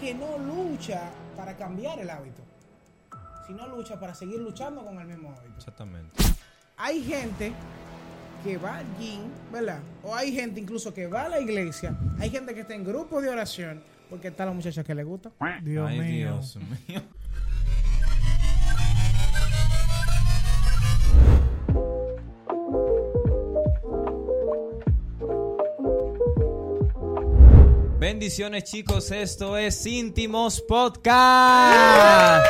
que no lucha para cambiar el hábito, sino lucha para seguir luchando con el mismo hábito. Exactamente. Hay gente que va al gym, ¿verdad? O hay gente incluso que va a la iglesia, hay gente que está en grupos de oración, porque está la muchacha que le gusta. Dios Ay, mío. Dios mío. Bendiciones chicos, esto es Íntimos Podcast.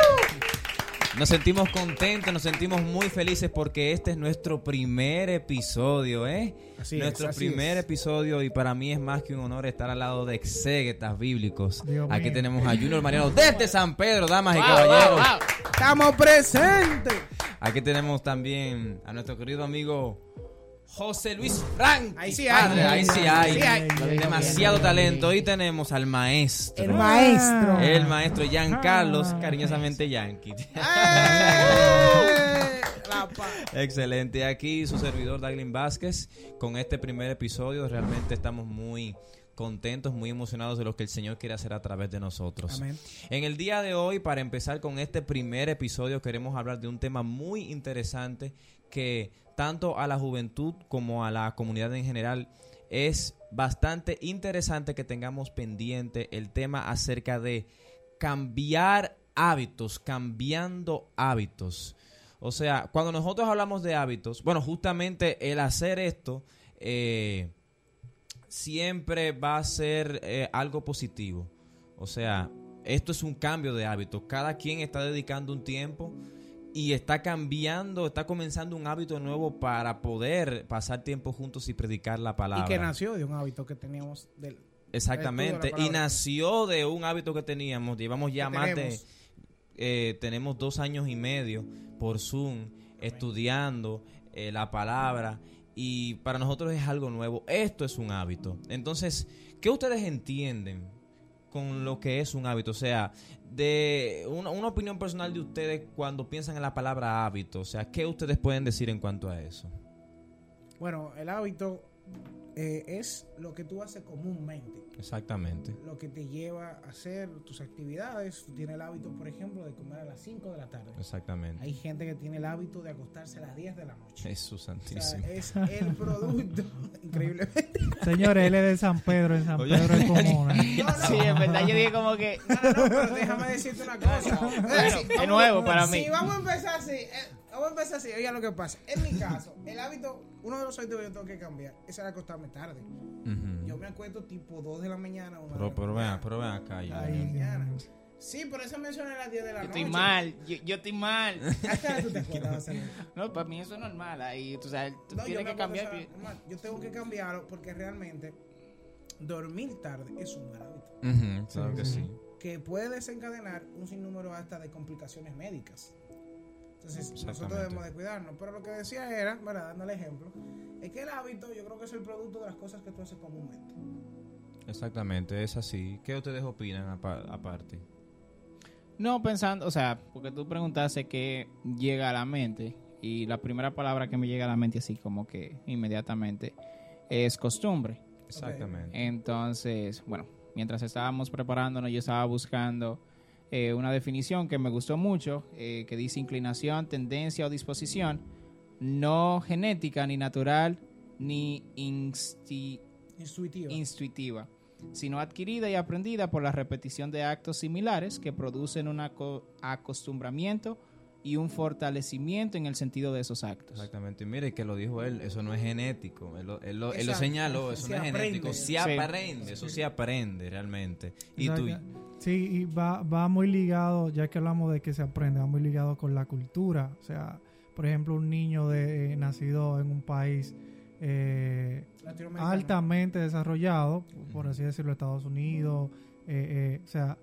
Nos sentimos contentos, nos sentimos muy felices porque este es nuestro primer episodio, ¿eh? Así es, nuestro así primer es. episodio y para mí es más que un honor estar al lado de exégetas bíblicos. Dios Aquí mío. tenemos a Junior Mariano desde San Pedro, damas y caballeros. ¡Estamos presentes! Aquí tenemos también a nuestro querido amigo José Luis Frank. Ahí sí hay. Padre, ahí sí hay. Sí hay. Demasiado talento. Y tenemos al maestro. El maestro. El maestro Giancarlos, cariñosamente Yankee. ¡Eh! Excelente. Aquí su servidor Daglin Vázquez con este primer episodio. Realmente estamos muy contentos, muy emocionados de lo que el Señor quiere hacer a través de nosotros. Amén. En el día de hoy, para empezar con este primer episodio, queremos hablar de un tema muy interesante que tanto a la juventud como a la comunidad en general es bastante interesante que tengamos pendiente el tema acerca de cambiar hábitos, cambiando hábitos. O sea, cuando nosotros hablamos de hábitos, bueno, justamente el hacer esto eh, siempre va a ser eh, algo positivo. O sea, esto es un cambio de hábito. Cada quien está dedicando un tiempo y está cambiando, está comenzando un hábito nuevo para poder pasar tiempo juntos y predicar la palabra. Y que nació de un hábito que teníamos del Exactamente. Y nació de un hábito que teníamos. Llevamos ya más de... tenemos. eh, tenemos dos años y medio por Zoom estudiando eh, la palabra y para nosotros es algo nuevo. Esto es un hábito. Entonces, ¿qué ustedes entienden con lo que es un hábito? O sea, de una, una opinión personal de ustedes cuando piensan en la palabra hábito. O sea, ¿qué ustedes pueden decir en cuanto a eso? Bueno, el hábito eh, es lo que tú haces comúnmente, Exactamente. lo que te lleva a hacer tus actividades. Tú tienes el hábito, por ejemplo, de comer a las 5 de la tarde. Exactamente. Hay gente que tiene el hábito de acostarse a las 10 de la noche. Jesús O sea, santísimo. es el producto, increiblemente. Señores, él es de San Pedro, en San Oye. Pedro es común. ¿eh? No, no, Sí, en verdad yo dije como que... No, no, no, pero déjame decirte una cosa. Bueno, de nuevo para mí. Si vamos a empezar así, eh, vamos a empezar así, oiga lo que pasa. En mi caso, el hábito, uno de los hábitos que yo tengo que cambiar es el acostarme tarde. Yo me acuesto tipo 2 de la mañana. una Pero, pero vean, pero vean acá. ya. Ay, Dios mañana. mío. Sí, por eso mencioné las 10 de la Yo noche. estoy mal, yo, yo estoy mal. No, para mí eso es normal. Ahí, tú sabes, tú No, tienes que cambiar. normal, Yo tengo que cambiarlo porque realmente dormir tarde es un mal hábito. Ujú, claro Sí, que sí. sí. que puede desencadenar un sinnúmero hasta de complicaciones médicas. Entonces, nosotros debemos de cuidarnos. Pero lo que decía era, ¿verdad? dando el ejemplo, es que el hábito yo creo que es el producto de las cosas que tú haces comúnmente. Exactamente, es así. ¿Qué ustedes opinan apa- aparte? No, pensando, o sea, porque tú preguntaste qué llega a la mente. Y la primera palabra que me llega a la mente, así como que inmediatamente, es costumbre. Exactamente. Entonces, bueno, mientras estábamos preparándonos, yo estaba buscando eh, una definición que me gustó mucho, eh, que dice inclinación, tendencia o disposición, no genética, ni natural, ni insti- Intuitivo. intuitiva, sino adquirida y aprendida por la repetición de actos similares que producen un aco- acostumbramiento y un fortalecimiento en el sentido de esos actos. Exactamente. Y mire que lo dijo él, eso no es genético. Él lo, él lo- él lo señaló, eso Se no es aprende. genético. Se Sí. aprende, eso se aprende realmente. Y tú, Sí, y va, va muy ligado, ya que hablamos de que se aprende, va muy ligado con la cultura. O sea, por ejemplo, un niño de, eh, nacido en un país eh, altamente desarrollado, por así decirlo, Estados Unidos, eh, eh, o sea,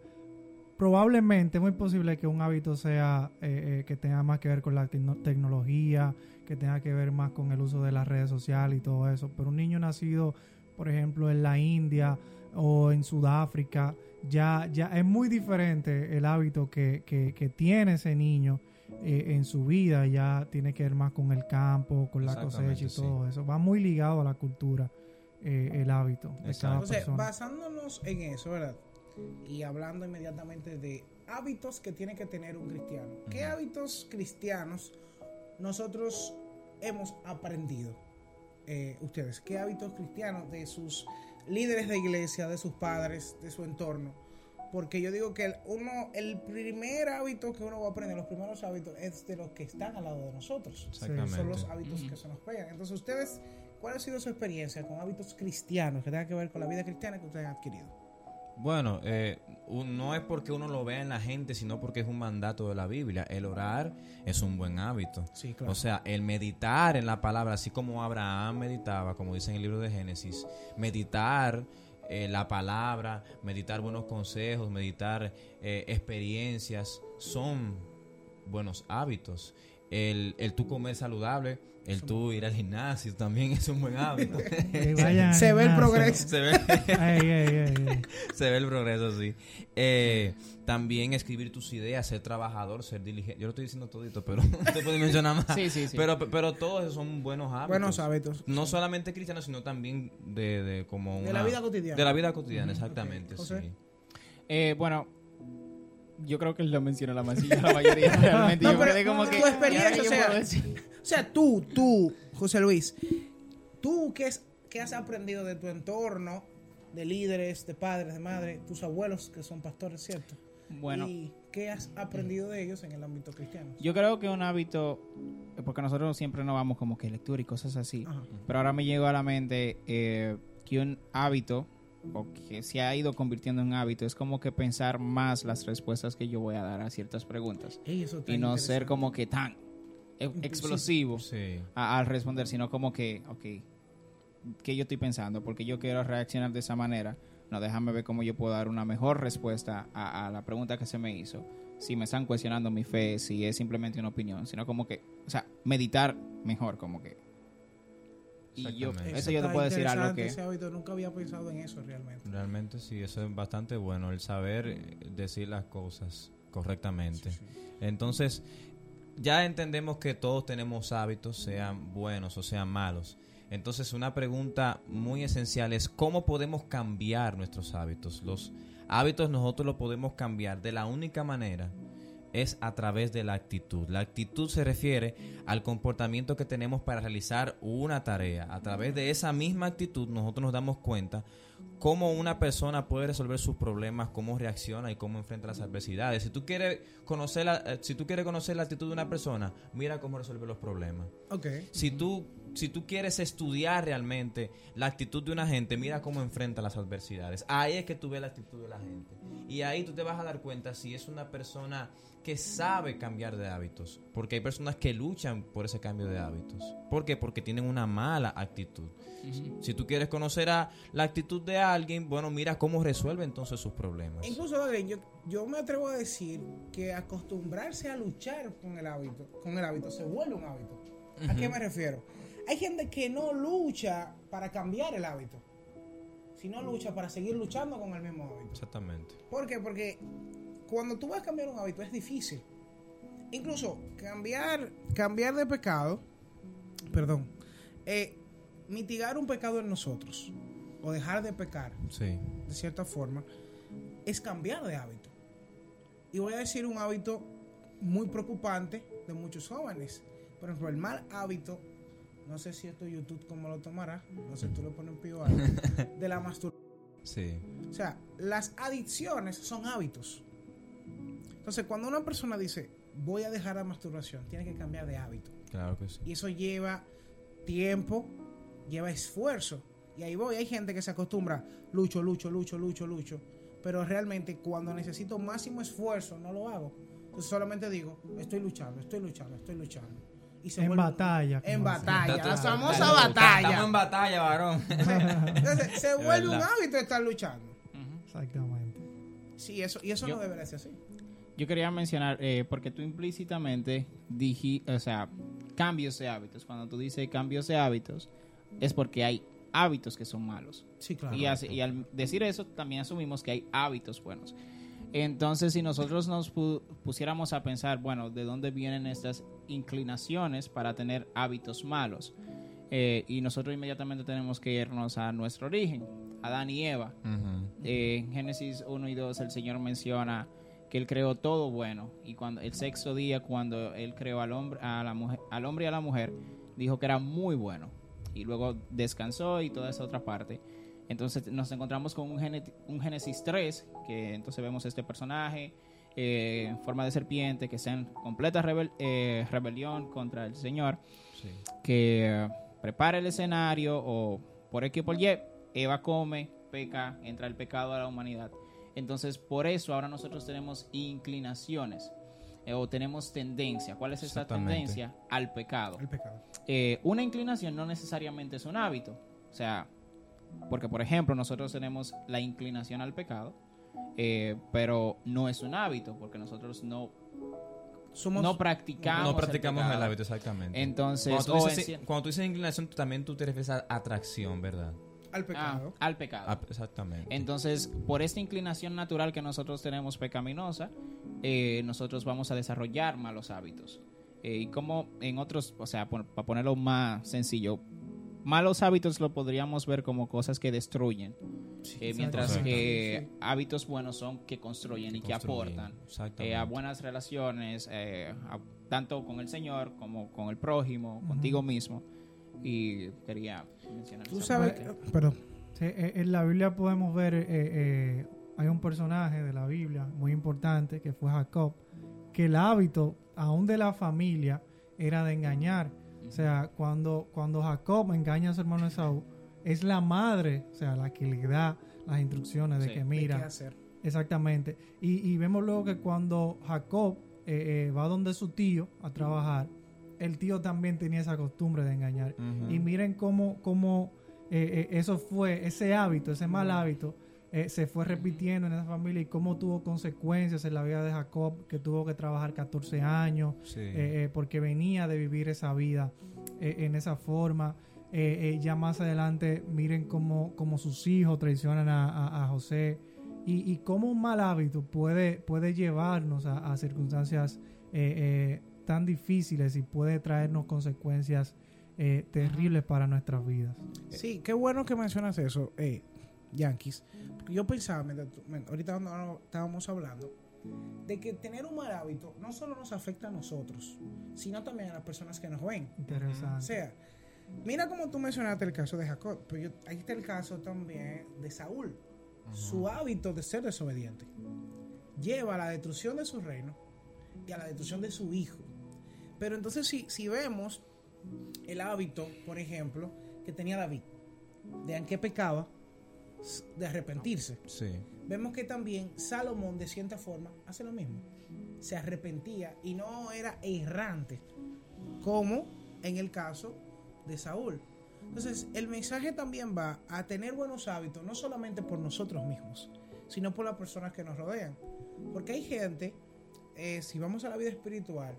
probablemente es muy posible que un hábito sea eh, eh, que tenga más que ver con la tecno- tecnología, que tenga que ver más con el uso de las redes sociales y todo eso. Pero un niño nacido, por ejemplo, en la India o en Sudáfrica, ya, ya es muy diferente el hábito que, que, que tiene ese niño eh, en su vida. Ya tiene que ver más con el campo, con la cosecha y sí. todo eso. Va muy ligado a la cultura, eh, el hábito de Exacto. cada Entonces, persona. basándonos en eso, ¿verdad? y hablando inmediatamente de hábitos que tiene que tener un cristiano. ¿Qué hábitos cristianos nosotros hemos aprendido? eh, ustedes, ¿qué hábitos cristianos de sus líderes de iglesia, de sus padres, de su entorno? Porque yo digo que el, uno, el primer hábito que uno va a aprender, los primeros hábitos, es de los que están al lado de nosotros. Exactamente. Son los hábitos que se nos pegan. Entonces, ustedes, ¿cuál ha sido su experiencia con hábitos cristianos que tengan que ver con la vida cristiana que ustedes han adquirido? Bueno, eh, no es porque uno lo vea en la gente, sino porque es un mandato de la Biblia. El orar es un buen hábito. Sí, claro. O sea, el meditar en la palabra, así como Abraham meditaba, como dice en el libro de Génesis, meditar eh, la palabra, meditar buenos consejos, meditar eh, experiencias, son buenos hábitos. El, el tú comer saludable, el tú ir al gimnasio también es un buen hábito. Se ve el progreso. Se ve, se el progreso, sí. Eh, también escribir tus ideas, ser trabajador, ser diligente. Yo lo estoy diciendo todito, pero no te puedo mencionar más. Sí, sí, sí. Pero, pero todos esos son buenos hábitos. Buenos hábitos. No solamente cristianos, sino también de, de como De la vida cotidiana. De la vida cotidiana, exactamente, sí. Eh, bueno, yo creo que él lo mencionó la masilla, la mayoría realmente. No, yo pero quedé como tu que. experiencia, ¿y ahora qué o sea? O sea, tú, tú, José Luis, tú qué, es, qué has aprendido de tu entorno, de líderes, de padres, de madres, tus abuelos que son pastores, ¿cierto? Bueno, ¿Y qué has aprendido de ellos en el ámbito cristiano? yo creo que un hábito, porque nosotros siempre nos vamos como que lectura y cosas así, Ajá. pero ahora me llegó a la mente eh, que un hábito, o que se ha ido convirtiendo en hábito, es como que pensar más las respuestas que yo voy a dar a ciertas preguntas Ey, eso está y no ser como que tan e- explosivo Sí. a- al responder, sino como que, ok, ¿qué yo estoy pensando? Porque yo quiero reaccionar de esa manera. No, déjame ver cómo yo puedo dar una mejor respuesta a, a la pregunta que se me hizo. Si me están cuestionando mi fe, si es simplemente una opinión, sino como que, o sea, meditar mejor, como que. Y yo, eso yo te puedo decir algo que. Ese hábito, nunca había pensado en eso realmente. Realmente sí, eso es bastante bueno, el saber eh, decir las cosas correctamente. Entonces, ya entendemos que todos tenemos hábitos, sean buenos o sean malos. Entonces, una pregunta muy esencial es cómo podemos cambiar nuestros hábitos. Los hábitos nosotros los podemos cambiar de la única manera es a través de la actitud. La actitud se refiere al comportamiento que tenemos para realizar una tarea. A través de esa misma actitud nosotros nos damos cuenta cómo una persona puede resolver sus problemas, cómo reacciona y cómo enfrenta las adversidades. Si tú quieres conocer la, eh, si tú quieres conocer la actitud de una persona, mira cómo resuelve los problemas. Ok. Si tú si tú quieres estudiar realmente la actitud de una gente, mira cómo enfrenta las adversidades. Ahí es que tú ves la actitud de la gente. Y ahí tú te vas a dar cuenta si es una persona que sabe cambiar de hábitos. Porque hay personas que luchan por ese cambio de hábitos. ¿Por qué? Porque tienen una mala actitud. Si tú quieres conocer a la actitud de alguien, bueno, mira cómo resuelve entonces sus problemas. Incluso, yo, yo me atrevo a decir que acostumbrarse a luchar con el hábito, con el hábito se vuelve un hábito. ¿A qué me refiero? Hay gente que no lucha para cambiar el hábito, sino lucha para seguir luchando con el mismo hábito. Exactamente. ¿Por qué? Porque cuando tú vas a cambiar un hábito es difícil. Incluso cambiar, cambiar de pecado, perdón, eh, mitigar un pecado en nosotros o dejar de pecar Sí. de cierta forma, es cambiar de hábito. Y voy a decir un hábito muy preocupante de muchos jóvenes. Por ejemplo, el mal hábito, no sé si esto YouTube cómo lo tomará, no sé, tú le pones un pío a algo, de la masturbación. Sí. O sea, las adicciones son hábitos. Entonces, cuando una persona dice, voy a dejar la masturbación, tiene que cambiar de hábito. Claro que sí. Y eso lleva tiempo, lleva esfuerzo. Y ahí voy, hay gente que se acostumbra, lucho, lucho, lucho, lucho, lucho. Pero realmente cuando necesito máximo esfuerzo, no lo hago. Entonces solamente digo, estoy luchando, estoy luchando, estoy luchando. Y se En vuelve- batalla, En batalla, la Está- famosa está- Estamos batalla. en batalla, varón. Entonces se vuelve un hábito estar luchando. Exactamente. Sí, eso, y eso Yo- no debería ser así. Yo quería mencionar, eh, porque tú implícitamente dijiste, o sea, cambios de hábitos. Cuando tú dices cambios de hábitos, es porque hay hábitos que son malos. Sí, claro. Y, así- y al decir eso, también asumimos que hay hábitos buenos. Entonces, si nosotros nos pu- pusiéramos a pensar, bueno, ¿de dónde vienen estas inclinaciones para tener hábitos malos? Eh, y nosotros inmediatamente tenemos que irnos a nuestro origen, Adán y Eva. Eh, en Génesis 1 y 2 el Señor menciona que Él creó todo bueno y cuando el sexto día cuando Él creó al hombre, a la mujer, al hombre y a la mujer dijo que era muy bueno y luego descansó y toda esa otra parte. Entonces nos encontramos con un, un Génesis 3 que entonces vemos este personaje eh, en forma de serpiente que en completa rebel- eh, rebelión contra el Señor Sí. que prepara el escenario o por X por Y, Eva come, peca, entra el pecado a la humanidad. Entonces, por eso ahora nosotros tenemos inclinaciones eh, o tenemos tendencia. ¿Cuál es esa tendencia? Al pecado. El pecado. Eh, una inclinación no necesariamente es un hábito. O sea, porque por ejemplo nosotros tenemos la inclinación al pecado, eh, pero no es un hábito porque nosotros no, Somos no practicamos. No practicamos el, pecado. hábito, exactamente. Entonces, cuando, tú dices, en- cuando tú dices inclinación, tú también tú te refieres a atracción, ¿verdad? al Ah, pecado. al pecado. Ah, exactamente. Entonces, por esta inclinación natural que nosotros tenemos pecaminosa, eh, nosotros vamos a desarrollar malos hábitos. Eh, y como en otros, o sea, para ponerlo más sencillo, malos hábitos lo podríamos ver como cosas que destruyen, eh, mientras que hábitos buenos son que construyen y que aportan eh, a buenas relaciones, eh, a- tanto con el Señor como con el prójimo, contigo mismo. Y quería mencionar Tú sabes, que- perdón. Eh, en la Biblia podemos ver, eh, eh, hay un personaje de la Biblia muy importante que fue Jacob, que el hábito, aún de la familia, era de engañar. O sea, cuando, cuando Jacob engaña a su hermano Esaú, es la madre, o sea, la que le da las instrucciones de Sí. que ¿de mira, qué hacer? Exactamente. Y, y vemos luego que cuando Jacob eh, eh, va donde su tío a trabajar, el tío también tenía esa costumbre de engañar. Y miren cómo, cómo eh, eh, eso fue, ese hábito, ese mal hábito, eh, se fue repitiendo en esa familia y cómo tuvo consecuencias en la vida de Jacob, que tuvo que trabajar 14 años, Sí. eh, eh, porque venía de vivir esa vida eh, en esa forma. Eh, eh, ya más adelante, miren cómo, cómo sus hijos traicionan a, a- a José y, y cómo un mal hábito puede, puede llevarnos a, a circunstancias eh, eh, tan difíciles y puede traernos consecuencias eh, terribles para nuestras vidas. Sí, qué bueno que mencionas eso, eh, Yankees. Porque yo pensaba, ahorita estábamos hablando, de que tener un mal hábito no solo nos afecta a nosotros, sino también a las personas que nos ven. O Interesante. sea, mira como tú mencionaste el caso de Jacob, pero yo- ahí está el caso también de Saúl. Su hábito de ser desobediente lleva a la destrucción de su reino y a la destrucción de su hijo. Pero entonces si, si vemos el hábito, por ejemplo, que tenía David, de en qué pecaba, de arrepentirse. Sí. Vemos que también Salomón de cierta forma hace lo mismo. Se arrepentía y no era errante, como en el caso de Saúl. Entonces, el mensaje también va a tener buenos hábitos, no solamente por nosotros mismos, sino por las personas que nos rodean. Porque hay gente, eh, si vamos a la vida espiritual,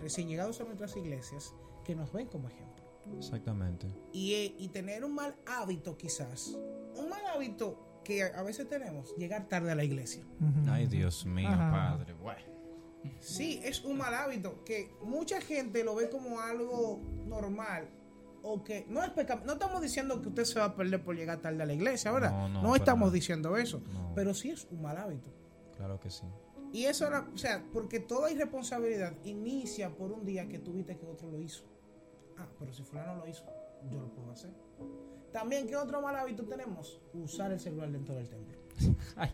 recién llegados a nuestras iglesias, que nos ven como ejemplo. Exactamente. Y, eh, y tener un mal hábito quizás, un mal hábito que a veces tenemos, llegar tarde a la iglesia. Ay, Dios mío, Ajá. padre. Bueno. Sí, es un mal hábito que mucha gente lo ve como algo normal o que no es pecado. No estamos diciendo que usted se va a perder por llegar tarde a la iglesia, ¿verdad? No, No, no, para estamos diciendo eso, No. pero sí es un mal hábito. Claro que sí. Y eso era, o sea, porque toda irresponsabilidad inicia por un día que tuviste que otro lo hizo. Ah, pero si fulano lo hizo, yo lo puedo hacer. También, ¿qué otro mal hábito tenemos? Usar el celular dentro del templo.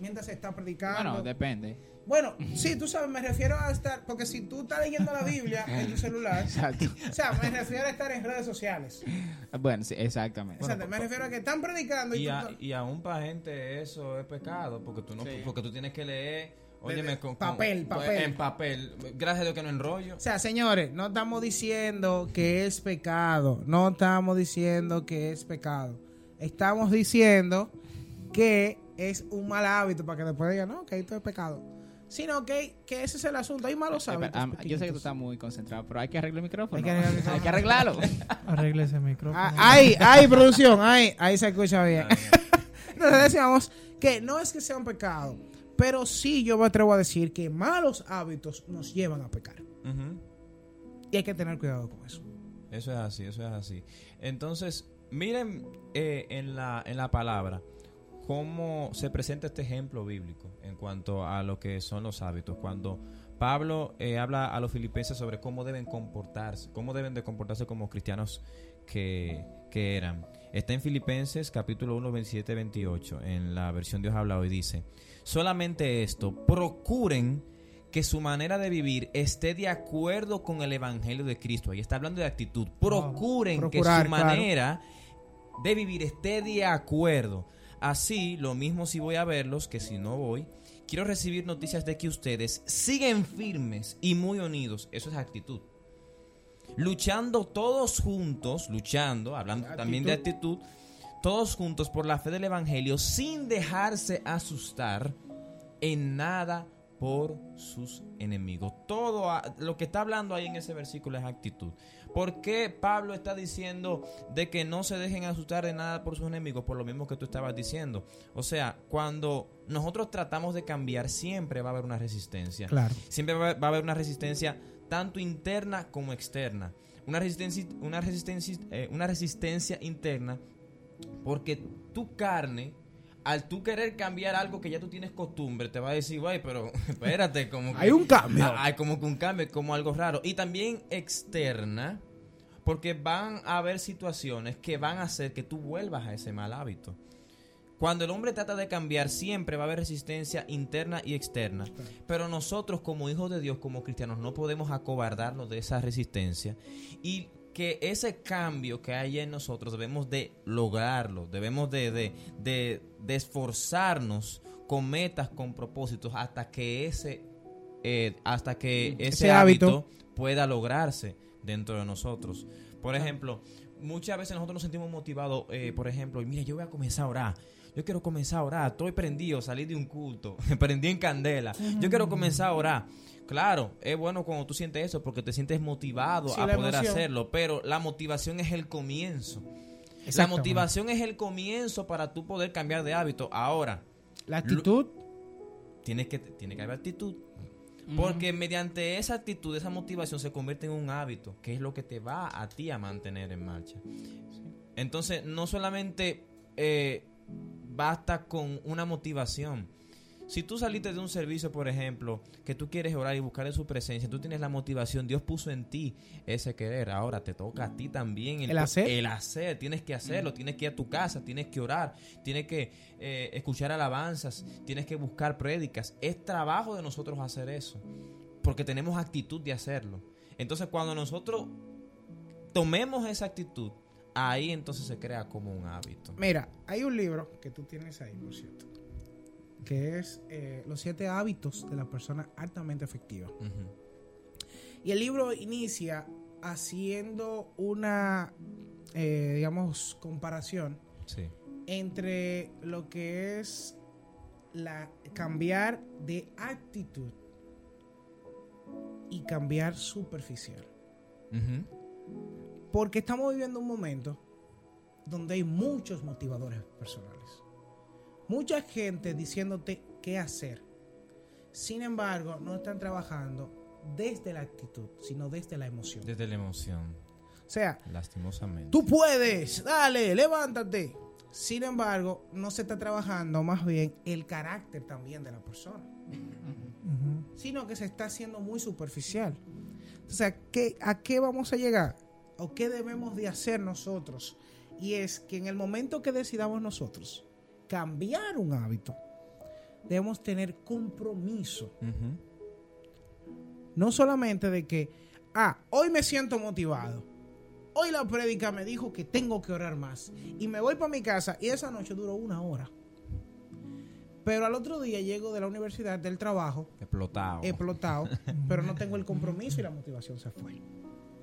Mientras se está predicando. Bueno, depende. Bueno, sí, tú sabes, me refiero a estar, porque si tú estás leyendo la Biblia en tu celular, Exacto. o sea, me refiero a estar en redes sociales. Bueno, sí, exactamente. Exacto, me refiero a que están predicando y, Y, tú a- y aún para gente eso es pecado, porque tú no, Sí. porque tú tienes que leer, óyeme, con, con- Papel, pues, papel. en papel. Gracias a Dios que no enrollo. O sea, señores, no estamos diciendo que es pecado, no estamos diciendo que es pecado. Estamos diciendo que es un mal hábito para que después digan, no, que esto es pecado. Sino que, que ese es el asunto, hay malos Eh, hábitos. yo sé que tú estás muy concentrado, pero hay que arreglar el micrófono. Hay que arreglar el micrófono. Hay que arreglarlo. Arregle ese micrófono. Ah, ahí, ahí, producción, ahí, ahí se escucha bien. Entonces decíamos que no es que sea un pecado, pero sí yo me atrevo a decir que malos hábitos nos llevan a pecar. Y hay que tener cuidado con eso. Eso es así, eso es así. Entonces, Miren eh, en, la, en la palabra cómo se presenta este ejemplo bíblico en cuanto a lo que son los hábitos. Cuando Pablo eh, habla a los filipenses sobre cómo deben comportarse, cómo deben de comportarse como cristianos que, que eran. Está en Filipenses capítulo 1, 27, 28, en la versión Dios habla hoy, dice, solamente esto, procuren que su manera de vivir esté de acuerdo con el Evangelio de Cristo. Ahí está hablando de actitud. Procuren que procurar, su claro. manera de vivir esté de acuerdo. Así, lo mismo si voy a verlos que si no voy. Quiero recibir noticias de que ustedes siguen firmes y muy unidos. Eso es actitud. Luchando todos juntos, luchando, hablando también de actitud, todos juntos por la fe del Evangelio, sin dejarse asustar en nada por sus enemigos. Todo a- lo que está hablando ahí en ese versículo es actitud. ¿Por qué Pablo está diciendo de que no se dejen asustar de nada por sus enemigos? Por lo mismo que tú estabas diciendo. O sea, cuando nosotros tratamos de cambiar, siempre va a haber una resistencia. Claro. Siempre va a haber una resistencia tanto interna como externa. Una resistencia, una resistencia, eh, una resistencia interna porque tu carne, al tú querer cambiar algo que ya tú tienes costumbre, te va a decir, güey, pero espérate, como que... Hay un cambio. Ah, Hay como que un cambio, como algo raro. Y también externa, porque van a haber situaciones que van a hacer que tú vuelvas a ese mal hábito. Cuando el hombre trata de cambiar, siempre va a haber resistencia interna y externa. Pero nosotros, como hijos de Dios, como cristianos, no podemos acobardarnos de esa resistencia. Y que ese cambio que hay en nosotros debemos de lograrlo. Debemos de, de, de- de esforzarnos con metas, con propósitos, hasta que ese, eh, hasta que ese, Ese hábito. hábito pueda lograrse dentro de nosotros. Por ejemplo, muchas veces nosotros nos sentimos motivados, eh, por ejemplo, mira, yo voy a comenzar a orar. Yo quiero comenzar a orar. Estoy prendido, salí de un culto, prendí en candela. Yo quiero comenzar a orar. Claro, es bueno cuando tú sientes eso porque te sientes motivado Sí, a poder emoción. hacerlo, pero la motivación es el comienzo. La motivación es el comienzo para tú poder cambiar de hábito. Ahora, La actitud, tienes que, tiene que haber actitud. Porque mediante esa actitud, esa motivación se convierte en un hábito, que es lo que te va a ti a mantener en marcha. Entonces, no solamente eh, basta con una motivación. Si tú saliste de un servicio, por ejemplo, que tú quieres orar y buscar en su presencia, tú tienes la motivación, Dios puso en ti ese querer. Ahora te toca a ti también El hacer. El hacer, tienes que hacerlo, tienes que ir a tu casa, tienes que orar, tienes que eh, escuchar alabanzas, tienes que buscar prédicas. Es trabajo de nosotros hacer eso, porque tenemos actitud de hacerlo. Entonces, cuando nosotros tomemos esa actitud, ahí entonces se crea como un hábito. mira, hay un libro que tú tienes ahí, por cierto, que es eh, Los siete hábitos de la persona altamente efectiva. Ujú. Y el libro inicia haciendo una, eh, digamos, comparación Sí. entre lo que es la cambiar de actitud y cambiar superficial. Ujú. Porque estamos viviendo un momento donde hay muchos motivadores personales. Mucha gente diciéndote qué hacer. Sin embargo, no están trabajando desde la actitud, sino desde la emoción. Desde la emoción, O sea, lastimosamente. tú puedes, dale, levántate. Sin embargo, no se está trabajando más bien el carácter también de la persona, sino que se está haciendo muy superficial. O sea, ¿qué, ¿a qué vamos a llegar? ¿O qué debemos de hacer nosotros? Y es que en el momento que decidamos nosotros cambiar un hábito, debemos tener compromiso. No solamente de que, ah, hoy me siento motivado. Hoy la prédica me dijo que tengo que orar más. Y me voy para mi casa y esa noche duró una hora. Pero al otro día llego de la universidad, del trabajo, Explotado. explotado, pero no tengo el compromiso y la motivación se fue.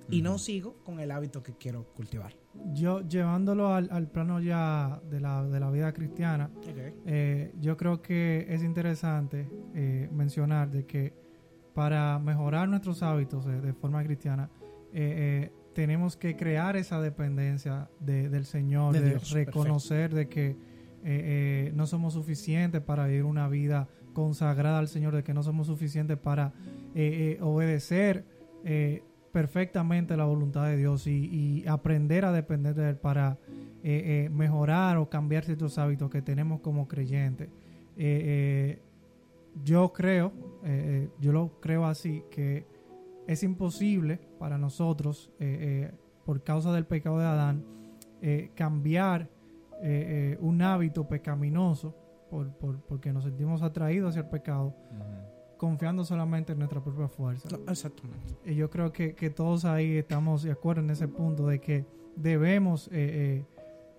Y no sigo con el hábito que quiero cultivar. Yo llevándolo al, al plano ya de la, de la vida cristiana, eh, yo creo que es interesante eh, mencionar de que para mejorar nuestros hábitos eh, de forma cristiana, tenemos que crear esa dependencia de- del Señor, De de, Dios, reconocer de que no somos suficientes para vivir una vida consagrada al Señor, de que no somos suficientes para obedecer eh, perfectamente la voluntad de Dios y, aprender a depender de Él para eh, eh, mejorar o cambiar ciertos hábitos que tenemos como creyentes. Eh, yo creo, yo lo creo así, que es imposible para nosotros, por causa del pecado de Adán, cambiar un hábito pecaminoso por, porque nos sentimos atraídos hacia el pecado confiando solamente en nuestra propia fuerza. exactamente. Y yo creo que, todos ahí estamos de acuerdo en ese punto de que debemos eh, eh,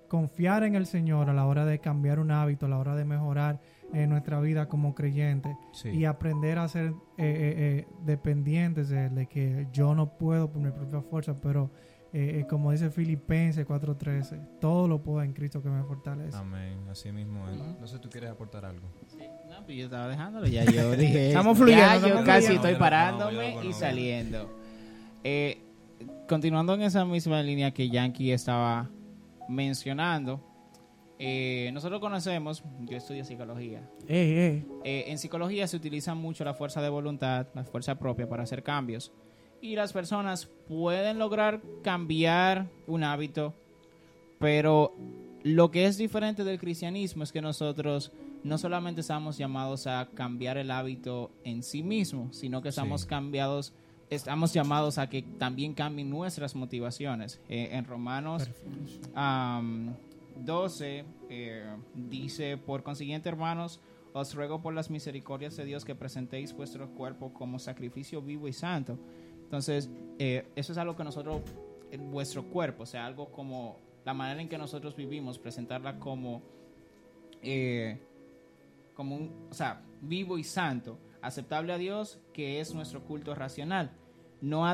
confiar en el Señor a la hora de cambiar un hábito, a la hora de mejorar en eh, nuestra vida como creyente y aprender a ser dependientes de, de, que yo no puedo por mi propia fuerza, pero como dice Filipenses 4:13, todo lo puedo en Cristo que me fortalece. Amén, así mismo es. No sé, ¿tú quieres aportar algo? Sí. Pues yo estaba dejándolo, ya yo dije. estamos fluyendo. Ya yo casi estoy parándome y saliendo. Eh, continuando en esa misma línea que Yankee estaba mencionando, eh, nosotros conocemos, yo estudio psicología. Eh, en psicología se utiliza mucho la fuerza de voluntad, la fuerza propia para hacer cambios. Y las personas pueden lograr cambiar un hábito, pero lo que es diferente del cristianismo es que nosotros no solamente estamos llamados a cambiar el hábito en sí mismo, sino que estamos cambiados, estamos llamados a que también cambien nuestras motivaciones. Eh, en Romanos 12 eh, dice, por consiguiente, hermanos, os ruego por las misericordias de Dios que presentéis vuestro cuerpo como sacrificio vivo y santo. Entonces, eh, eso es algo que nosotros, en vuestro cuerpo, o sea, algo como la manera en que nosotros vivimos, presentarla como como un, o sea, vivo y santo, aceptable a Dios, que es nuestro culto racional. No,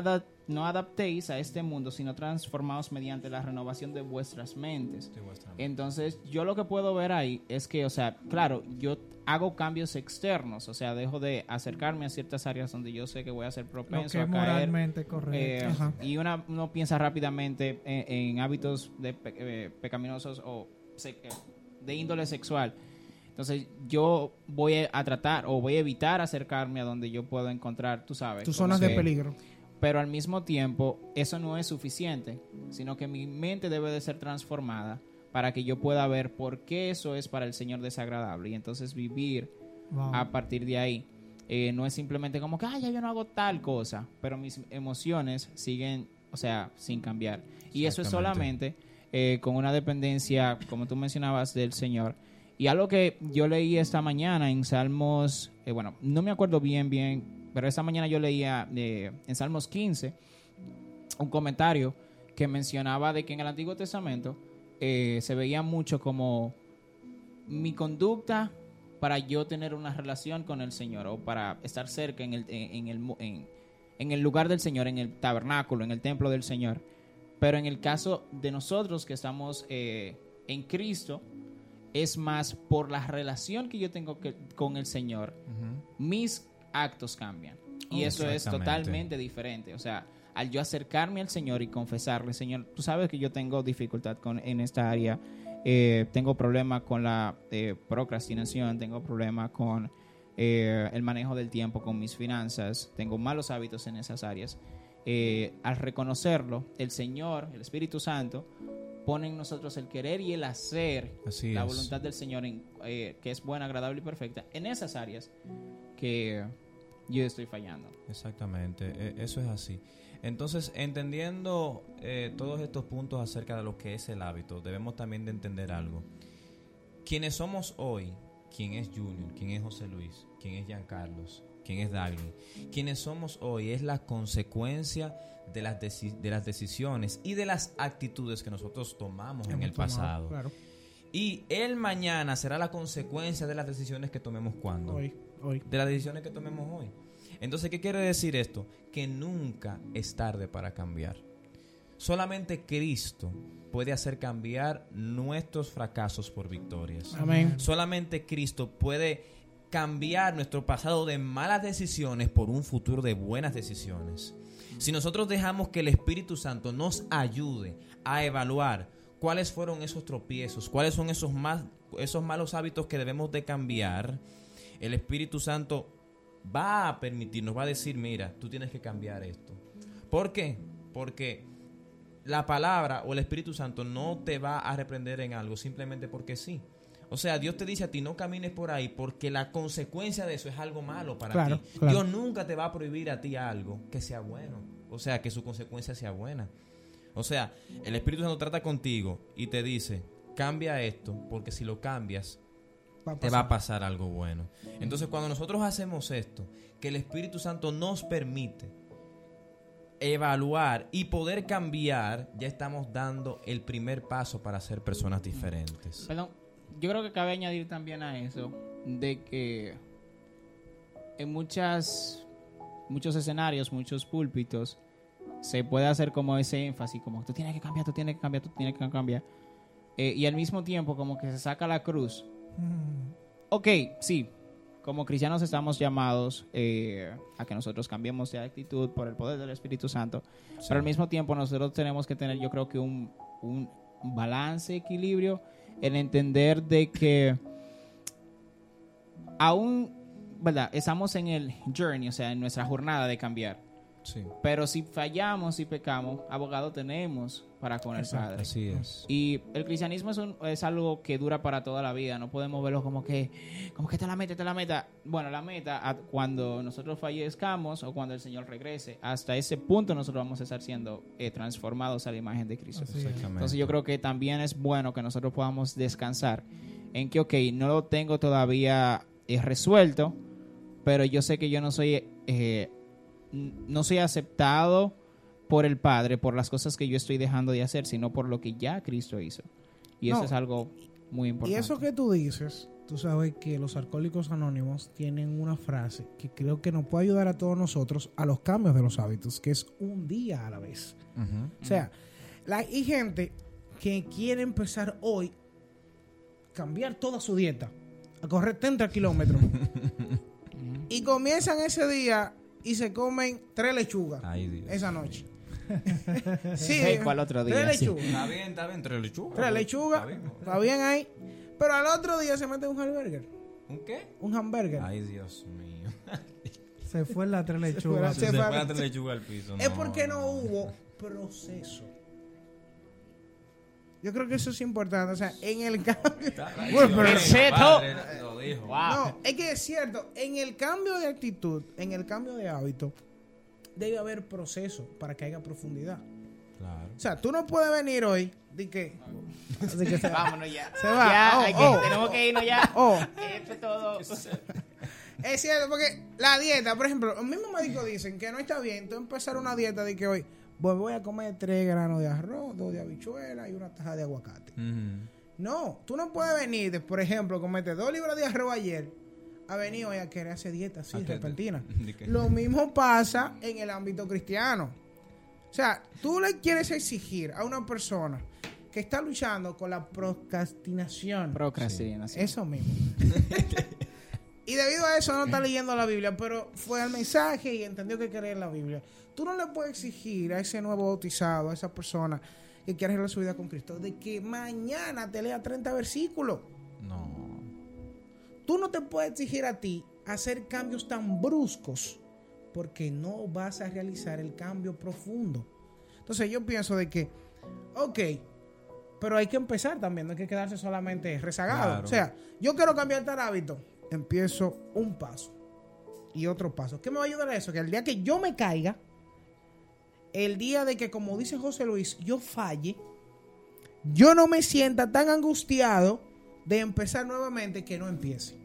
no adaptéis a este mundo, sino transformaos mediante la renovación de vuestras mentes. Entonces, yo lo que puedo ver ahí es que, o sea, claro, yo hago cambios externos, o sea, dejo de acercarme a ciertas áreas donde yo sé que voy a ser propenso a caer. moralmente correcto. Eh, y una, uno piensa rápidamente en, hábitos de eh, pecaminosos o eh, de índole sexual entonces yo voy a tratar o voy a evitar acercarme a donde yo puedo encontrar, tú sabes. Tus zonas de peligro. Pero al mismo tiempo eso no es suficiente, sino que mi mente debe de ser transformada para que yo pueda ver por qué eso es para el Señor desagradable y entonces vivir a partir de ahí. Eh, no es simplemente como que, ay, ya yo no hago tal cosa, pero mis emociones siguen, o sea, sin cambiar. Y eso es solamente eh, con una dependencia, como tú mencionabas, del Señor y algo que yo leí esta mañana en Salmos, eh, bueno, no me acuerdo bien, bien, pero esta mañana yo leía eh, en Salmos 15 un comentario que mencionaba de que en el Antiguo Testamento eh, se veía mucho como mi conducta para yo tener una relación con el Señor o para estar cerca en el, en, el, en el lugar del Señor, en el tabernáculo, en el templo del Señor. Pero en el caso de nosotros que estamos en Cristo, es más por la relación que yo tengo con el Señor, mis actos cambian. Y oh, eso es totalmente diferente. O sea, al yo acercarme al Señor y confesarle, Señor, tú sabes que yo tengo dificultad con, en esta área, eh, tengo problemas con la eh, procrastinación, tengo problemas con eh, el manejo del tiempo, con mis finanzas, tengo malos hábitos en esas áreas. al reconocerlo, el Señor, el Espíritu Santo, pone en nosotros el querer y el hacer la voluntad del Señor, eh, que es buena, agradable y perfecta, en esas áreas que yo estoy fallando. Exactamente, e, eso es así. Entonces, entendiendo eh, todos estos puntos acerca de lo que es el hábito, debemos también de entender algo. Quienes somos hoy, quién es Junior, quién es José Luis, quién es Giancarlos, quién es Dagny, quienes somos hoy es la consecuencia de las, de las decisiones y de las actitudes que nosotros tomamos en el pasado. Y el mañana será la consecuencia de las decisiones que tomemos cuando. Hoy, hoy. De las decisiones que tomemos hoy. Entonces, ¿qué quiere decir esto? Que nunca es tarde para cambiar. Solamente Cristo puede hacer cambiar nuestros fracasos por victorias. Amén. Solamente Cristo puede cambiar nuestro pasado de malas decisiones por un futuro de buenas decisiones. Si nosotros dejamos que el Espíritu Santo nos ayude a evaluar cuáles fueron esos tropiezos, cuáles son esos, esos malos hábitos que debemos de cambiar, el Espíritu Santo va a permitirnos, va a decir, mira, tú tienes que cambiar esto. ¿Por qué? Porque la palabra o el Espíritu Santo no te va a reprender en algo simplemente porque sí. O sea, Dios te dice a ti no camines por ahí porque la consecuencia de eso es algo malo para Claro, ti. claro. Dios nunca te va a prohibir a ti algo que sea bueno. O sea, que su consecuencia sea buena. O sea, el Espíritu Santo trata contigo y te dice, cambia esto porque si lo cambias te va a pasar algo bueno. Entonces, cuando nosotros hacemos esto, que el Espíritu Santo nos permite evaluar y poder cambiar, ya estamos dando el primer paso para ser personas diferentes. Perdón, yo creo que cabe añadir también a eso de que en muchas muchos escenarios, muchos púlpitos, se puede hacer como ese énfasis, como tú tienes que cambiar, tú tienes que cambiar, tú tienes que cambiar. Eh, y al mismo tiempo como que se saca la cruz. Mm. Ok, sí, como cristianos estamos llamados eh, a que nosotros cambiemos de actitud por el poder del Espíritu Santo, pero al mismo tiempo nosotros tenemos que tener yo creo que un, un balance, equilibrio, en entender de que aún, ¿verdad? Estamos en el journey, o sea, en nuestra jornada de cambiar. Sí, Pero si fallamos y pecamos, abogado tenemos para con el Padre. así es. Y el cristianismo es, un- es algo que dura para toda la vida. No podemos verlo como que, como que esta es la meta, esta es la meta. Bueno, la meta cuando nosotros fallezcamos o cuando el Señor regrese. Hasta ese punto nosotros vamos a estar siendo eh, transformados a la imagen de Cristo. Exactamente. Entonces yo creo que también es bueno que nosotros podamos descansar en que, ok, no lo tengo todavía eh, resuelto, pero yo sé que yo no soy, eh, no soy aceptado por el Padre por las cosas que yo estoy dejando de hacer, sino por lo que ya Cristo hizo. Y eso es algo muy Y importante. eso que tú dices, tú sabes que los alcohólicos anónimos tienen una frase que creo que nos puede ayudar a todos nosotros a los cambios de los hábitos, que es un día a la vez. Ujú. O sea, la- hay gente que quiere empezar hoy cambiar toda su dieta, a correr 30 kilómetros. y comienzan ese día y se comen tres lechugas Ay, Dios. esa noche. sí, Hey, ¿cuál otro día? tres Sí. lechugas. Está bien, está bien, tres lechugas. Tres lechugas, Está bien. está bien ahí. Pero al otro día se mete un hamburger. ¿Un qué? Un hamburger. Ay, Dios mío. Se fue la tres lechugas. fue la- Se, Se fue fue- a tres lechugas al piso. es porque no hubo proceso. Yo creo que eso es importante. O sea, en el cambio. Bueno, pero- Padre lo dijo. Wow. No, es que es cierto. En el cambio de actitud, en el cambio de hábito, debe haber proceso para que haya profundidad. Claro. O sea, tú no puedes venir hoy de que. se va. Vámonos ya. Se va. Ya, Oh, hay que- oh. tenemos que irnos ya. Oh, Esto es todo. es cierto, porque la dieta, por ejemplo, los mismos médicos dicen que no está bien tú empezar una dieta de que hoy pues voy a comer tres granos de arroz, dos de habichuela y una taja de aguacate. No, tú no puedes venir, de, por ejemplo, comerte dos libras de arroz ayer, a venir hoy a querer hacer dieta así, repentina. Lo mismo pasa en el ámbito cristiano. O sea, tú le quieres exigir a una persona que está luchando con la procrastinación. Procrastinación. Eso mismo. y debido a eso no está leyendo la Biblia, pero fue al mensaje y entendió que quería la Biblia. Tú no le puedes exigir a ese nuevo bautizado, a esa persona que quiere arreglar su vida con Cristo, de que mañana te lea 30 versículos. No. Tú no te puedes exigir a ti hacer cambios tan bruscos porque no vas a realizar el cambio profundo. Entonces yo pienso de que, ok, pero hay que empezar también, no hay que quedarse solamente rezagado. Claro. O sea, yo quiero cambiar tal hábito, empiezo un paso y otro paso. ¿Qué me va a ayudar a eso? Que el día que yo me caiga, el día de que, como dice José Luis, yo falle, yo no me sienta tan angustiado de empezar nuevamente que no empiece.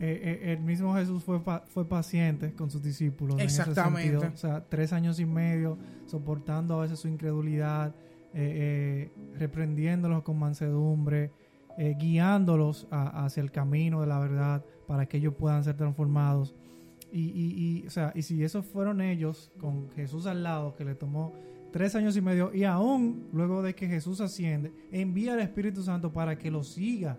Eh, eh, el mismo Jesús fue, pa- fue paciente con sus discípulos. en ese Exactamente. O sea, tres años y medio soportando a veces su incredulidad, eh, reprendiéndolos con mansedumbre, eh, guiándolos a- hacia el camino de la verdad para que ellos puedan ser transformados. Y, y, y, o sea, y si esos fueron ellos con Jesús al lado, que le tomó tres años y medio, y aún luego de que Jesús asciende, envía al Espíritu Santo para que lo siga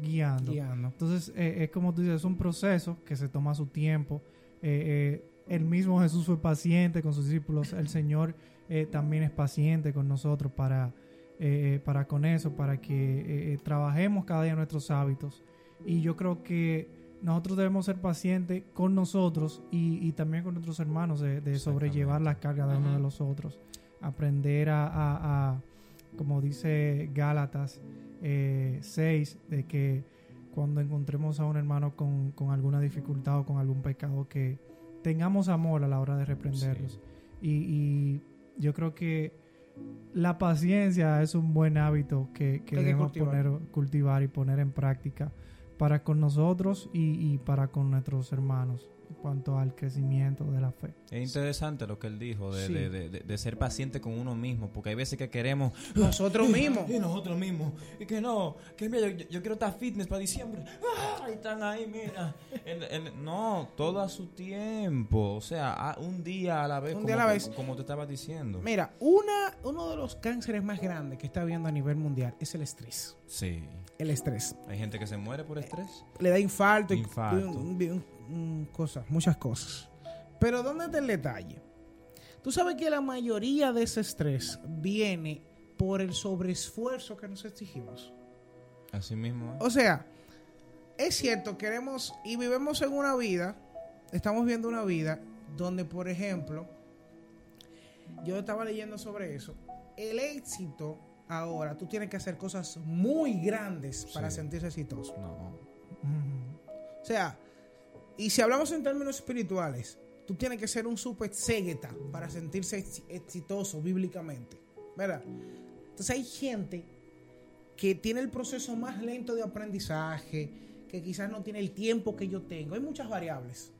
guiando. Guiando. Entonces, eh, es como tú dices, es un proceso que se toma su tiempo. Eh, el mismo Jesús fue paciente con sus discípulos. El Señor también es paciente con nosotros para, eh, para con eso, para que eh, eh, trabajemos cada día nuestros hábitos. Y yo creo que nosotros debemos ser pacientes con nosotros y, y también con nuestros hermanos de, de sobrellevar las cargas de uno de los otros. aprender a, a- a, como dice Gálatas eh, 6, de que cuando encontremos a un hermano con, con alguna dificultad o con algún pecado, que tengamos amor a la hora de reprenderlos. Y, y yo creo que la paciencia es un buen hábito que, que debemos cultivar. poner, cultivar y poner en práctica para con nosotros y, y para con nuestros hermanos cuanto al crecimiento de la fe. Es interesante lo que él dijo, de, Sí. de- de- ser paciente con uno mismo, porque hay veces que queremos... Nosotros mismos. Y nosotros mismos. Y que no, que mira, yo, yo quiero estar fitness para diciembre. ¡Ah! Ahí están ahí, mira. El- el- no, todo a su tiempo. O sea, un día a la vez. Un como, día a la vez. Como te estaba diciendo. Mira, una, uno de los cánceres más grandes que está habiendo a nivel mundial es el estrés. Sí. El estrés. Hay gente que se muere por estrés. Le da infarto, y- Infarto. y un- y un- un- cosas, muchas cosas. Pero ¿dónde está el detalle? Tú sabes que la mayoría de ese estrés viene por el sobreesfuerzo que nos exigimos. Así mismo. ¿eh? O sea, es cierto, queremos y vivimos en una vida, estamos viendo una vida donde, por ejemplo, yo estaba leyendo sobre eso, el éxito ahora, tú tienes que hacer cosas muy grandes para Sí. sentirse exitoso. No. O sea, y si hablamos en términos espirituales, tú tienes que ser un super exégeta para sentirse ex- exitoso bíblicamente, ¿verdad? Entonces hay gente que tiene el proceso más lento de aprendizaje, que quizás no tiene el tiempo que yo tengo, hay muchas variables,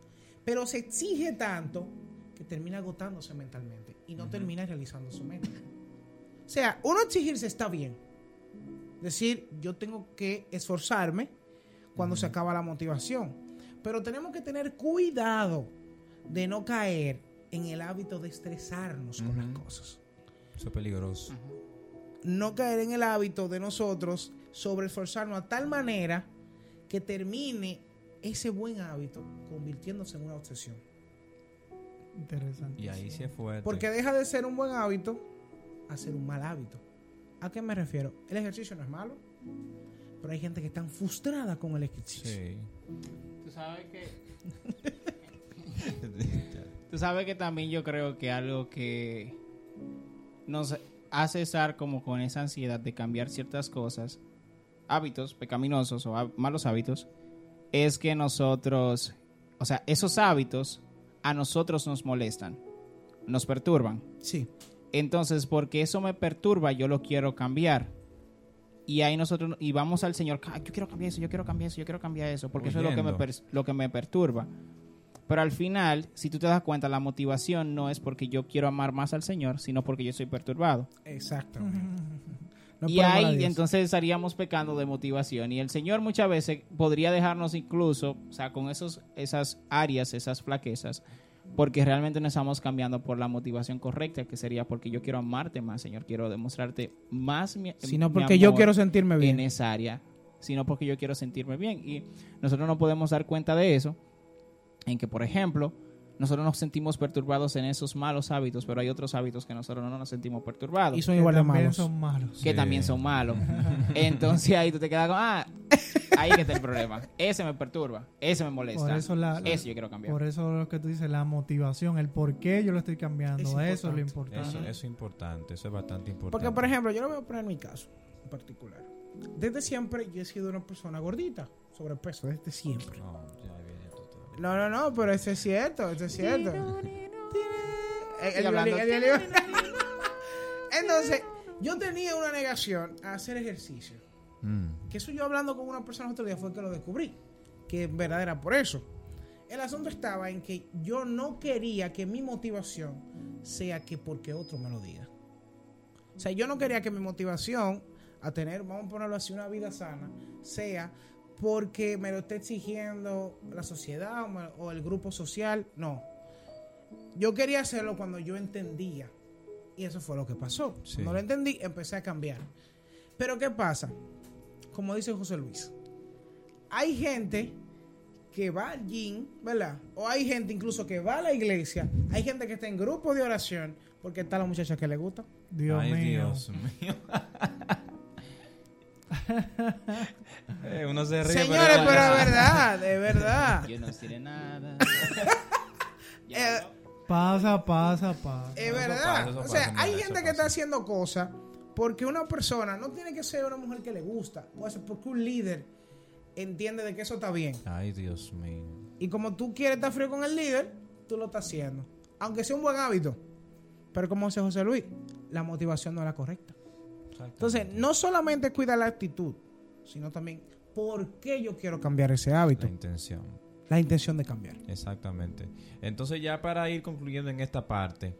pero se exige tanto que termina agotándose mentalmente y no termina realizando su meta. O sea, uno exigirse está bien. Decir, yo tengo que esforzarme cuando se acaba la motivación. Pero tenemos que tener cuidado de no caer en el hábito de estresarnos con las cosas. Eso es peligroso. No caer en el hábito de nosotros sobre esforzarnos a tal manera que termine ese buen hábito convirtiéndose en una obsesión. Interesante. Y ahí sí es fuerte. Porque deja de ser un buen hábito a ser un mal hábito. ¿A qué me refiero? El ejercicio no es malo, pero hay gente que está frustrada con el ejercicio. Sí. Tú sabes que... Tú sabes que también yo creo que algo que nos hace estar como con esa ansiedad de cambiar ciertas cosas, hábitos pecaminosos o malos hábitos, es que nosotros, o sea, esos hábitos a nosotros nos molestan, nos perturban. Sí. Entonces, porque eso me perturba, yo lo quiero cambiar. Y ahí nosotros, y vamos al Señor, "Ah, yo quiero cambiar eso, yo quiero cambiar eso, yo quiero cambiar eso, porque eso es lo que, me lo que me perturba. Pero al final, si tú te das cuenta, la motivación no es porque yo quiero amar más al Señor, sino porque yo estoy perturbado. Exactamente. No y ahí entonces estaríamos pecando de motivación. Y el Señor muchas veces podría dejarnos incluso, o sea, con esos, esas áreas, esas flaquezas, porque realmente no estamos cambiando por la motivación correcta, que sería porque yo quiero amarte más, Señor, quiero demostrarte más mi, Sino mi porque yo quiero sentirme bien. en esa área, sino porque yo quiero sentirme bien. Y nosotros no podemos dar cuenta de eso, en que, por ejemplo, nosotros nos sentimos perturbados en esos malos hábitos, pero hay otros hábitos que nosotros no nos sentimos perturbados Y son igual de malos. son malos. que Sí. también son malos. Entonces ahí tú te quedas con, ah, ahí que está el problema. Ese me perturba, ese me molesta. Por eso, la, la- Eso yo quiero cambiar. por eso lo que tú dices, la motivación, el por qué yo lo estoy cambiando, Es eso es lo importante. Eso, eso es importante, eso es bastante importante. Porque, por ejemplo, yo lo voy a poner en mi caso en particular. Desde siempre yo he sido una persona gordita, sobrepeso, desde siempre. No, ya. No, no, no, pero eso es cierto, eso es cierto. El- el el. Entonces, yo tenía una negación a hacer ejercicio. Mm. Que eso yo hablando con una persona otro día fue que lo descubrí. Que en verdad era por eso. El asunto estaba en que yo no quería que mi motivación sea que porque otro me lo diga. O sea, yo no quería que mi motivación a tener, vamos a ponerlo así, una vida sana, sea porque me lo esté exigiendo la sociedad o, me- o el grupo social. No. Yo quería hacerlo cuando yo entendía. Y eso fue lo que pasó. Sí. Cuando lo entendí, empecé a cambiar. Pero ¿qué pasa? Como dice José Luis, hay gente que va al gym, ¿verdad? O hay gente incluso que va a la iglesia, hay gente que está en grupos de oración porque está la muchacha que le gusta. Dios Ay, mío. Dios mío. Eh, uno se ríe. Señores, pero es verdad, es verdad. Yo no diré nada. Eh, Pasa, pasa, pasa. Es Eso verdad. pasa, eso o sea, mira, hay gente que está haciendo cosas porque una persona no tiene que ser una mujer que le gusta, puede ser porque un líder entiende de que eso está bien. Ay, Dios mío. Y como tú quieres estar frío con el líder, tú lo estás haciendo. Aunque sea un buen hábito. Pero como dice José Luis, la motivación no es la correcta. Entonces, no solamente es cuidar la actitud, sino también por qué yo quiero cambiar ese hábito. La intención. La intención de cambiar. Exactamente. Entonces ya para ir concluyendo en esta parte,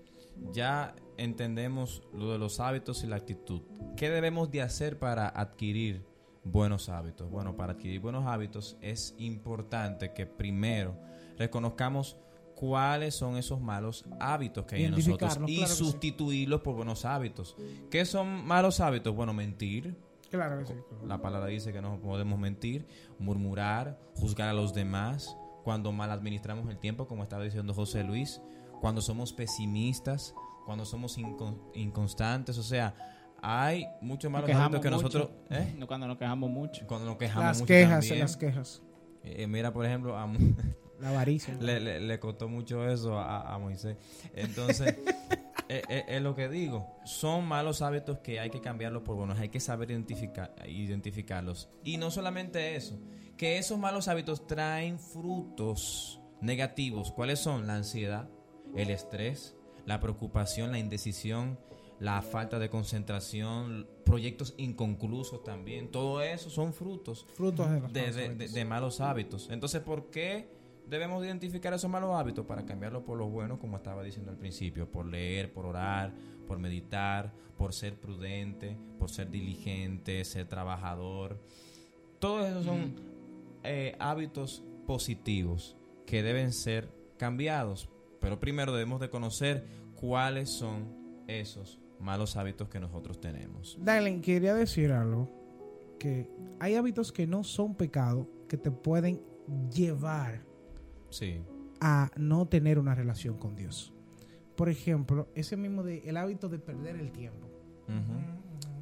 ya entendemos lo de los hábitos y la actitud. ¿Qué debemos de hacer para adquirir buenos hábitos? Bueno, para adquirir buenos hábitos es importante que primero reconozcamos cuáles son esos malos hábitos que hay en nosotros Identificarlos, y claro que sí. sustituirlos por buenos hábitos. ¿Qué son malos hábitos? Bueno, mentir, Claro que sí. la palabra dice que no podemos mentir, murmurar, juzgar a los demás, cuando mal administramos el tiempo, como estaba diciendo José Luis, cuando somos pesimistas, cuando somos incon- inconstantes, o sea, hay muchos malos hábitos que mucho. nosotros, ¿eh? Cuando nos quejamos mucho. cuando nos quejamos Las mucho quejas, también. las quejas. Eh, mira, por ejemplo, a, La avaricia. le, le- le costó mucho eso a, a Moisés. Entonces, eh, eh, es lo que digo. Son malos hábitos que hay que cambiarlos por buenos. Hay que saber identificar, identificarlos. Y no solamente eso, que esos malos hábitos traen frutos negativos. ¿Cuáles son? La ansiedad, el estrés, la preocupación, la indecisión, la falta de concentración, proyectos inconclusos también. Todo eso son frutos Frutos de malos hábitos. Entonces, ¿por qué debemos identificar esos malos hábitos para cambiarlos por los buenos, como estaba diciendo al principio? Por leer, por orar, por meditar, por ser prudente, por ser diligente, ser trabajador. Todos esos son eh, hábitos positivos que deben ser cambiados. Pero primero debemos de conocer cuáles son esos malos hábitos que nosotros tenemos. Dylan, quería decir algo. Que hay hábitos que no son pecado, que te pueden llevar Sí. a no tener una relación con Dios. Por ejemplo, ese mismo de el hábito de perder el tiempo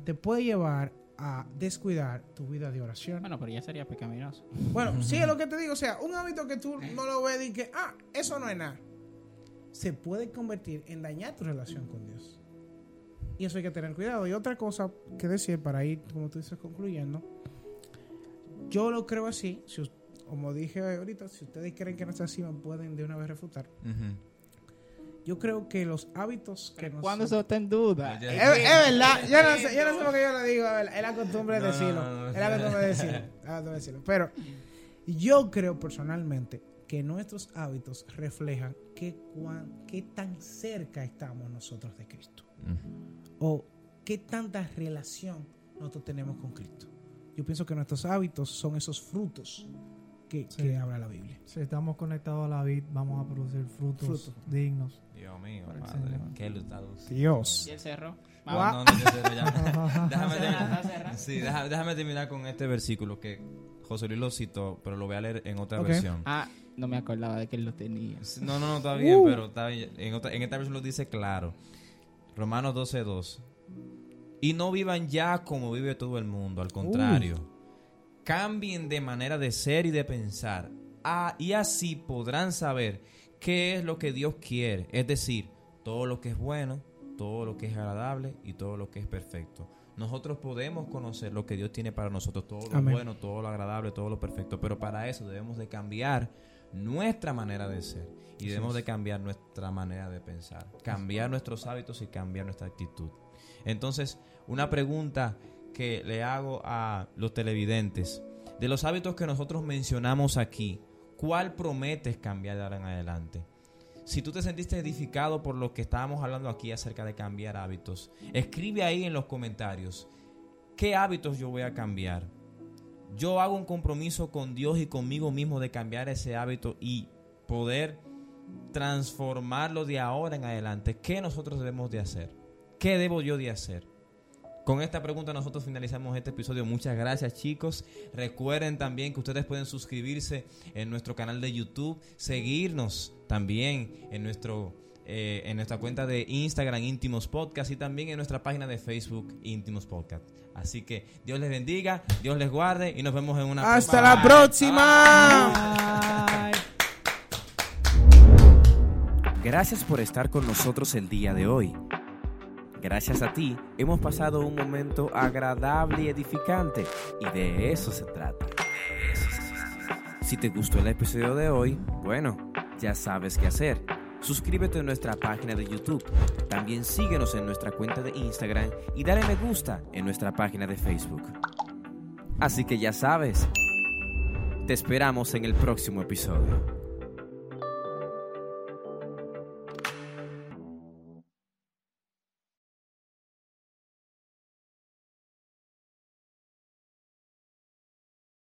te puede llevar a descuidar tu vida de oración. Bueno, pero ya sería pecaminoso. Bueno, sí es lo que te digo, o sea, un hábito que tú no lo ves y que, ah, eso no es nada, se puede convertir en dañar tu relación con Dios. Y eso hay que tener cuidado. Y otra cosa que decir para ir, como tú dices, concluyendo, yo lo creo así, si us- como dije ahorita, si ustedes creen que no es así, me pueden de una vez refutar. Yo creo que los hábitos que nos- Cuando eso está en duda. Es, es verdad, yo no, sé, yo no sé por qué yo lo digo, es verdad, es la costumbre de decirlo. no, no. es la costumbre de decirlo. es la costumbre de decirlo. Pero yo creo personalmente que nuestros hábitos reflejan qué, cuán- qué tan cerca estamos nosotros de Cristo. O qué tanta relación nosotros tenemos con Cristo. Yo pienso que nuestros hábitos son esos frutos que, Sí. que habla la Biblia. Si estamos conectados a la vid, vamos a producir frutos dignos. Dios mío, padre, Señor. qué lutados. Dios. ¿Y el cerro? No, no, ya. déjame, terminar. Sí, déjame terminar con este versículo que José Luis lo citó, pero lo voy a leer en otra versión. Ah, no me acordaba de que él lo tenía. No, no, no, está bien, Uh. pero está bien. En, otra- en esta versión lo dice claro. Romanos 12.2. Y no vivan ya como vive todo el mundo, al contrario. Cambien de manera de ser y de pensar. Ah, y así podrán saber qué es lo que Dios quiere. Es decir, todo lo que es bueno, todo lo que es agradable y todo lo que es perfecto. Nosotros podemos conocer lo que Dios tiene para nosotros, todo lo Amén. bueno, todo lo agradable, todo lo perfecto, pero para eso debemos de cambiar nuestra manera de ser y debemos de cambiar nuestra manera de pensar, cambiar nuestros hábitos y cambiar nuestra actitud. Entonces, una pregunta que le hago a los televidentes, de los hábitos que nosotros mencionamos aquí, ¿cuál prometes cambiar en adelante? Si tú te sentiste edificado por lo que estábamos hablando aquí acerca de cambiar hábitos, escribe ahí en los comentarios, ¿qué hábitos yo voy a cambiar? Yo hago un compromiso con Dios y conmigo mismo de cambiar ese hábito y poder transformarlo de ahora en adelante. ¿Qué nosotros debemos de hacer? ¿Qué debo yo de hacer? Con esta pregunta nosotros finalizamos este episodio. Muchas gracias chicos. Recuerden también que ustedes pueden suscribirse en nuestro canal de YouTube, seguirnos también en nuestro eh, en nuestra cuenta de Instagram Íntimos Podcast y también en nuestra página de Facebook Íntimos Podcast. Así que Dios les bendiga, Dios les guarde y nos vemos en una Hasta próxima. la próxima. Bye. Gracias por estar con nosotros el día de hoy. Gracias a ti hemos pasado un momento agradable y edificante y de eso se trata. Si te gustó el episodio de hoy, bueno, ya sabes qué hacer. Suscríbete a nuestra página de YouTube. También síguenos en nuestra cuenta de Instagram y dale me gusta en nuestra página de Facebook. Así que ya sabes, te esperamos en el próximo episodio.